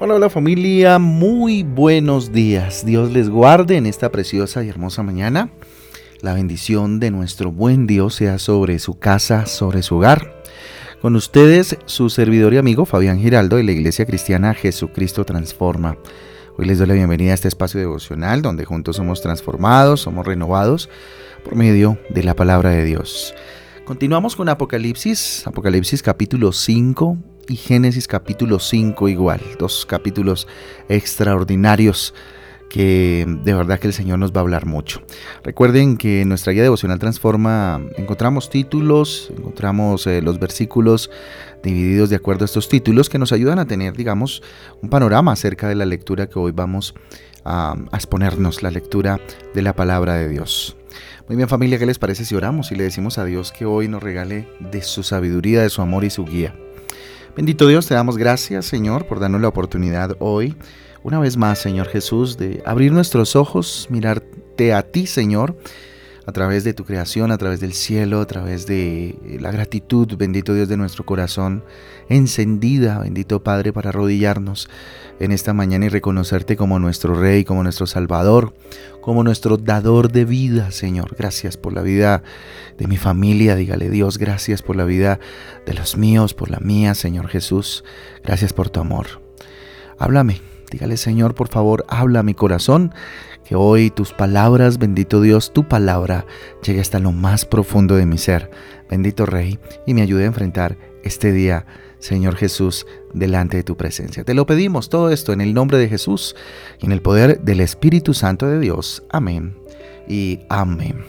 Hola, hola familia, muy buenos días. Dios les guarde en esta preciosa y hermosa mañana. La bendición de nuestro buen Dios sea sobre su casa, sobre su hogar. Con ustedes, su servidor y amigo Fabián Giraldo de la Iglesia Cristiana Jesucristo Transforma. Hoy les doy la bienvenida a este espacio devocional donde juntos somos transformados, somos renovados por medio de la palabra de Dios. Continuamos con Apocalipsis, Apocalipsis capítulo 5, y Génesis capítulo 5 igual, dos capítulos extraordinarios que de verdad que el Señor nos va a hablar mucho. Recuerden que en nuestra guía devocional Transforma encontramos títulos, encontramos eh, los versículos divididos de acuerdo a estos títulos que nos ayudan a tener, digamos, un panorama acerca de la lectura que hoy vamos a, a exponernos, la lectura de la palabra de Dios. Muy bien familia, ¿qué les parece si oramos y le decimos a Dios que hoy nos regale de su sabiduría, de su amor y su guía? Bendito Dios, te damos gracias, Señor, por darnos la oportunidad hoy, una vez más, Señor Jesús, de abrir nuestros ojos, mirarte a ti, Señor, a través de tu creación, a través del cielo, a través de eh, la gratitud, bendito Dios de nuestro corazón, encendida, bendito Padre, para arrodillarnos en esta mañana y reconocerte como nuestro Rey, como nuestro Salvador, como nuestro dador de vida, Señor. Gracias por la vida de mi familia, dígale Dios, gracias por la vida de los míos, por la mía, Señor Jesús. Gracias por tu amor. Háblame, dígale Señor, por favor, habla a mi corazón que hoy tus palabras, bendito Dios, tu palabra llegue hasta lo más profundo de mi ser. Bendito Rey, y me ayude a enfrentar este día, Señor Jesús, delante de tu presencia. Te lo pedimos todo esto en el nombre de Jesús y en el poder del Espíritu Santo de Dios. Amén y amén.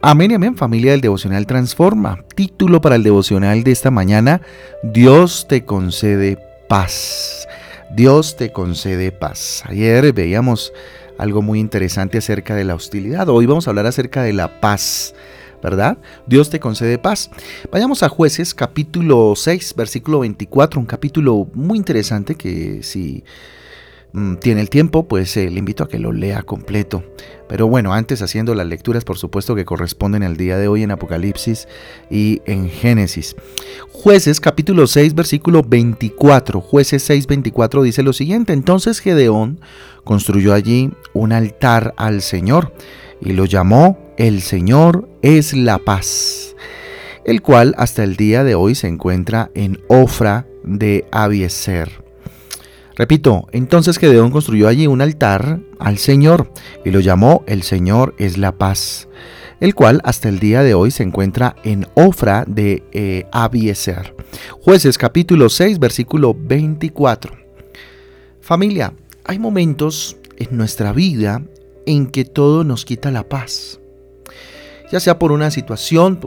Amén y amén, familia del devocional Transforma. Título para el devocional de esta mañana, Dios te concede paz. Dios te concede paz. Ayer veíamos algo muy interesante acerca de la hostilidad. Hoy vamos a hablar acerca de la paz. ¿verdad? Dios te concede paz. Vayamos a jueces capítulo 6, versículo 24, un capítulo muy interesante que si tiene el tiempo, pues eh, le invito a que lo lea completo. Pero bueno, antes haciendo las lecturas, por supuesto, que corresponden al día de hoy en Apocalipsis y en Génesis. Jueces capítulo 6, versículo 24. Jueces 6, 24 dice lo siguiente. Entonces Gedeón construyó allí un altar al Señor y lo llamó El Señor es la paz, el cual hasta el día de hoy se encuentra en Ofra de Abieser. Repito, entonces Gedeón construyó allí un altar al Señor y lo llamó El Señor es la paz, el cual hasta el día de hoy se encuentra en Ofra de eh. Jueces capítulo 6 versículo 24. Familia, hay momentos en nuestra vida en que todo nos quita la paz. Ya sea por una situación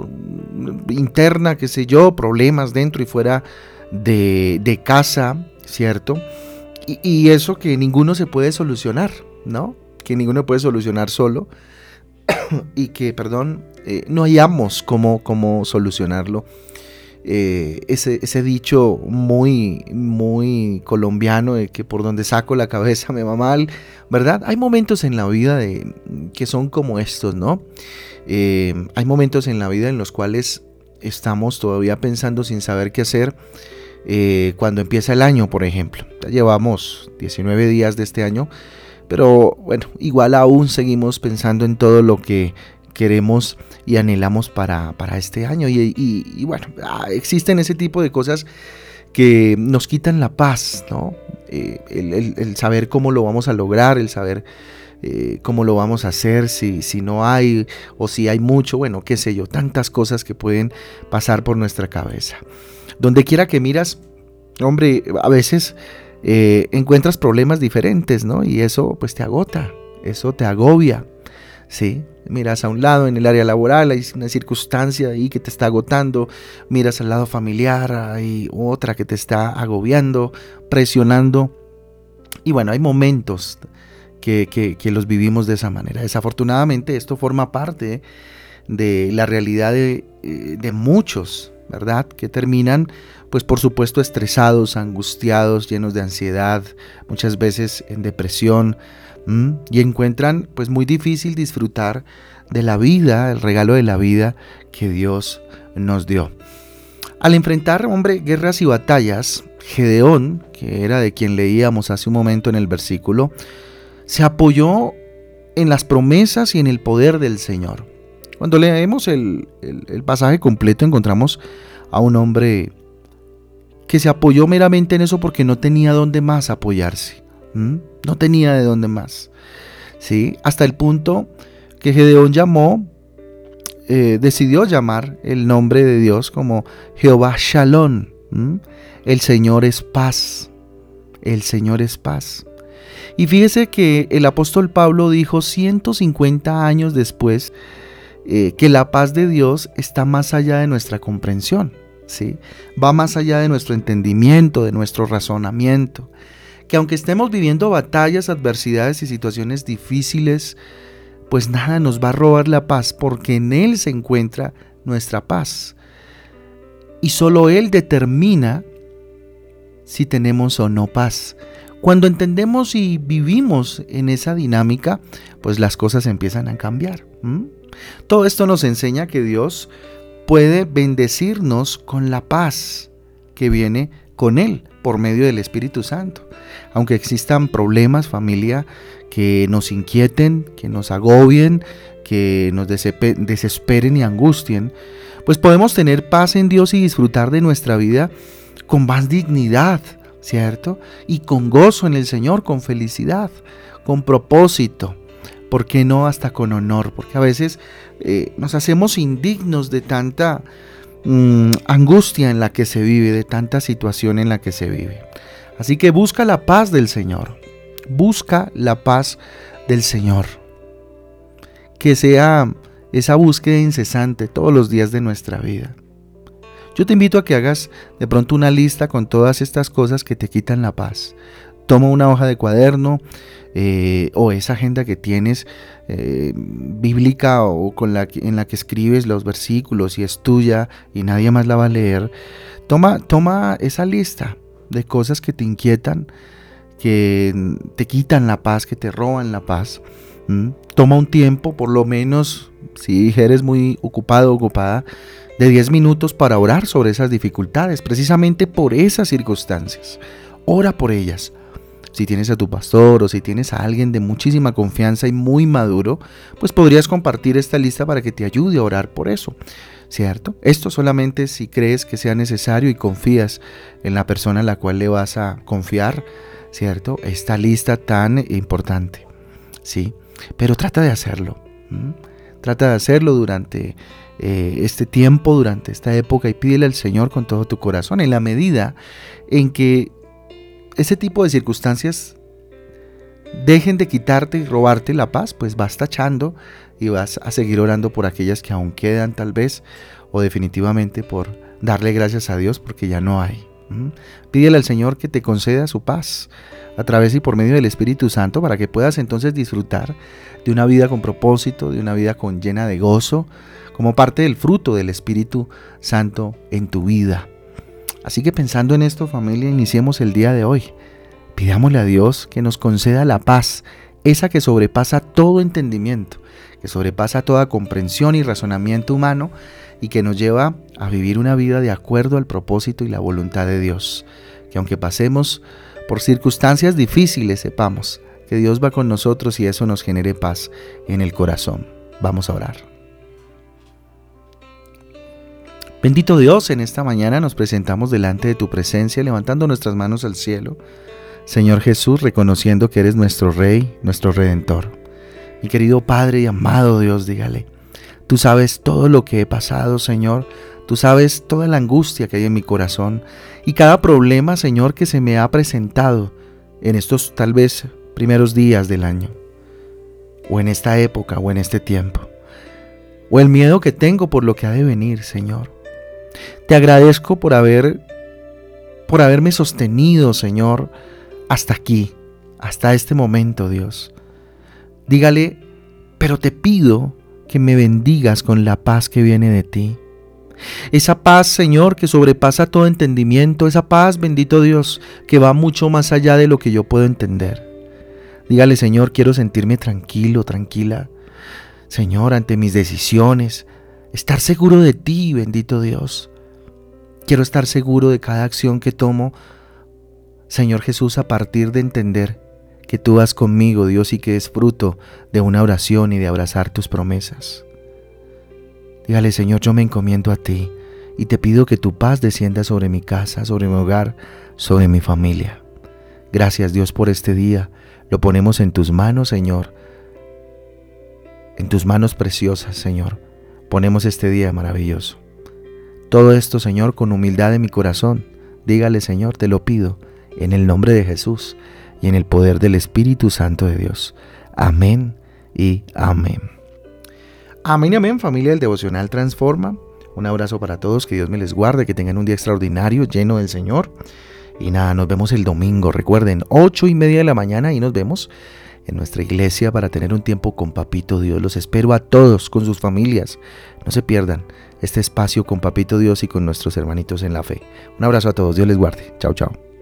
interna, qué sé yo, problemas dentro y fuera de, casa, ¿cierto? Y, eso que ninguno se puede solucionar, ¿no? Que ninguno puede solucionar solo y que, perdón, eh, no hayamos cómo, cómo solucionarlo eh, ese, dicho muy, muy colombiano de que por donde saco la cabeza me va mal, ¿verdad? Hay momentos en la vida de, que son como estos, ¿no? Eh, hay momentos en la vida en los cuales estamos todavía pensando sin saber qué hacer. Eh, cuando empieza el año, por ejemplo. Ya llevamos 19 días de este año, pero bueno, igual aún seguimos pensando en todo lo que queremos y anhelamos para, este año. Y, bueno, ah, existen ese tipo de cosas que nos quitan la paz, ¿no? Eh, el, saber cómo lo vamos a lograr, el saber eh, cómo lo vamos a hacer, si, si no hay o si hay mucho, bueno, qué sé yo, tantas cosas que pueden pasar por nuestra cabeza. Donde quiera que miras, hombre, a veces eh, encuentras problemas diferentes, ¿no? Y eso pues te agota, eso te agobia. ¿sí? Miras a un lado en el área laboral, hay una circunstancia ahí que te está agotando, miras al lado familiar, hay otra que te está agobiando, presionando. Y bueno, hay momentos que, los vivimos de esa manera. Desafortunadamente esto forma parte de la realidad de, eh, de muchos, ¿verdad? Que terminan, pues por supuesto, estresados, angustiados, llenos de ansiedad, muchas veces en depresión, y encuentran pues muy difícil disfrutar de la vida, el regalo de la vida que Dios nos dio. Al enfrentar, hombre, guerras y batallas, Gedeón, que era de quien leíamos hace un momento en el versículo, se apoyó en las promesas y en el poder del Señor. Cuando leemos el, pasaje completo encontramos a un hombre que se apoyó meramente en eso porque no tenía dónde más apoyarse. No tenía de dónde más. ¿Sí? Hasta el punto que Gedeón llamó, eh, decidió llamar el nombre de Dios como Jehová Shalom. El Señor es paz. El Señor es paz. Y fíjese que el apóstol Pablo dijo 150 años después eh, que la paz de Dios está más allá de nuestra comprensión, ¿sí? va más allá de nuestro entendimiento, de nuestro razonamiento. Que aunque estemos viviendo batallas, adversidades y situaciones difíciles, pues nada nos va a robar la paz porque en Él se encuentra nuestra paz. Y solo Él determina si tenemos o no paz. Cuando entendemos y vivimos en esa dinámica, pues las cosas empiezan a cambiar. Todo esto nos enseña que Dios puede bendecirnos con la paz que viene con Él por medio del Espíritu Santo. Aunque existan problemas, familia, que nos inquieten, que nos agobien, que nos desesperen y angustien, pues podemos tener paz en Dios y disfrutar de nuestra vida con más dignidad, ¿cierto? Y con gozo en el Señor, con felicidad, con propósito. ¿por qué no hasta con honor? Porque a veces eh, nos hacemos indignos de tanta mm, angustia en la que se vive, de tanta situación en la que se vive. Así que busca la paz del Señor, busca la paz del Señor. Que sea esa búsqueda incesante todos los días de nuestra vida. Yo te invito a que hagas de pronto una lista con todas estas cosas que te quitan la paz. Toma una hoja de cuaderno, eh, o esa agenda que tienes eh, bíblica o con la en la que escribes los versículos y es tuya y nadie más la va a leer, toma, toma esa lista de cosas que te inquietan, que te quitan la paz, que te roban la paz. Toma un tiempo, por lo menos, si eres muy ocupado ocupada, de 10 minutos para orar sobre esas dificultades, precisamente por esas circunstancias. Ora por ellas si tienes a tu pastor o si tienes a alguien de muchísima confianza y muy maduro, pues podrías compartir esta lista para que te ayude a orar por eso. ¿Cierto? Esto solamente si crees que sea necesario y confías en la persona a la cual le vas a confiar, ¿cierto? Esta lista tan importante, ¿sí? Pero trata de hacerlo. Trata de hacerlo durante eh, este tiempo, durante esta época y pídele al Señor con todo tu corazón en la medida en que ese tipo de circunstancias dejen de quitarte y robarte la paz, pues vas tachando y vas a seguir orando por aquellas que aún quedan tal vez o definitivamente por darle gracias a Dios porque ya no hay. Pídele al Señor que te conceda su paz a través y por medio del Espíritu Santo para que puedas entonces disfrutar de una vida con propósito, de una vida con llena de gozo, como parte del fruto del Espíritu Santo en tu vida. Así que pensando en esto familia, iniciemos el día de hoy. Pidámosle a Dios que nos conceda la paz, esa que sobrepasa todo entendimiento, que sobrepasa toda comprensión y razonamiento humano y que nos lleva a vivir una vida de acuerdo al propósito y la voluntad de Dios. Que aunque pasemos por circunstancias difíciles, sepamos que Dios va con nosotros y eso nos genere paz en el corazón. Vamos a orar. Bendito Dios, en esta mañana nos presentamos delante de tu presencia, levantando nuestras manos al cielo. Señor Jesús, reconociendo que eres nuestro Rey, nuestro Redentor. Mi querido Padre y amado Dios, dígale, tú sabes todo lo que he pasado, Señor. Tú sabes toda la angustia que hay en mi corazón y cada problema, Señor, que se me ha presentado en estos tal vez primeros días del año, o en esta época, o en este tiempo, o el miedo que tengo por lo que ha de venir, Señor. Te agradezco por haber por haberme sostenido, Señor, hasta aquí, hasta este momento, Dios. Dígale, pero te pido que me bendigas con la paz que viene de ti. Esa paz, Señor, que sobrepasa todo entendimiento, esa paz, bendito Dios, que va mucho más allá de lo que yo puedo entender. Dígale, Señor, quiero sentirme tranquilo, tranquila. Señor, ante mis decisiones, estar seguro de ti, bendito Dios. Quiero estar seguro de cada acción que tomo Señor Jesús, a partir de entender que tú vas conmigo, Dios, y que es fruto de una oración y de abrazar tus promesas. Dígale, Señor, yo me encomiendo a ti y te pido que tu paz descienda sobre mi casa, sobre mi hogar, sobre mi familia. Gracias Dios por este día. Lo ponemos en tus manos, Señor. En tus manos preciosas, Señor. Ponemos este día maravilloso. Todo esto, Señor, con humildad en mi corazón. Dígale, Señor, te lo pido, en el nombre de Jesús y en el poder del Espíritu Santo de Dios. Amén y amén. Amén, amén, familia del Devocional Transforma. Un abrazo para todos, que Dios me les guarde, que tengan un día extraordinario, lleno del Señor. Y nada, nos vemos el domingo. Recuerden, ocho y media de la mañana y nos vemos en nuestra iglesia para tener un tiempo con Papito Dios. Los espero a todos con sus familias. No se pierdan este espacio con Papito Dios y con nuestros hermanitos en la fe. Un abrazo a todos. Dios les guarde. Chao, chao.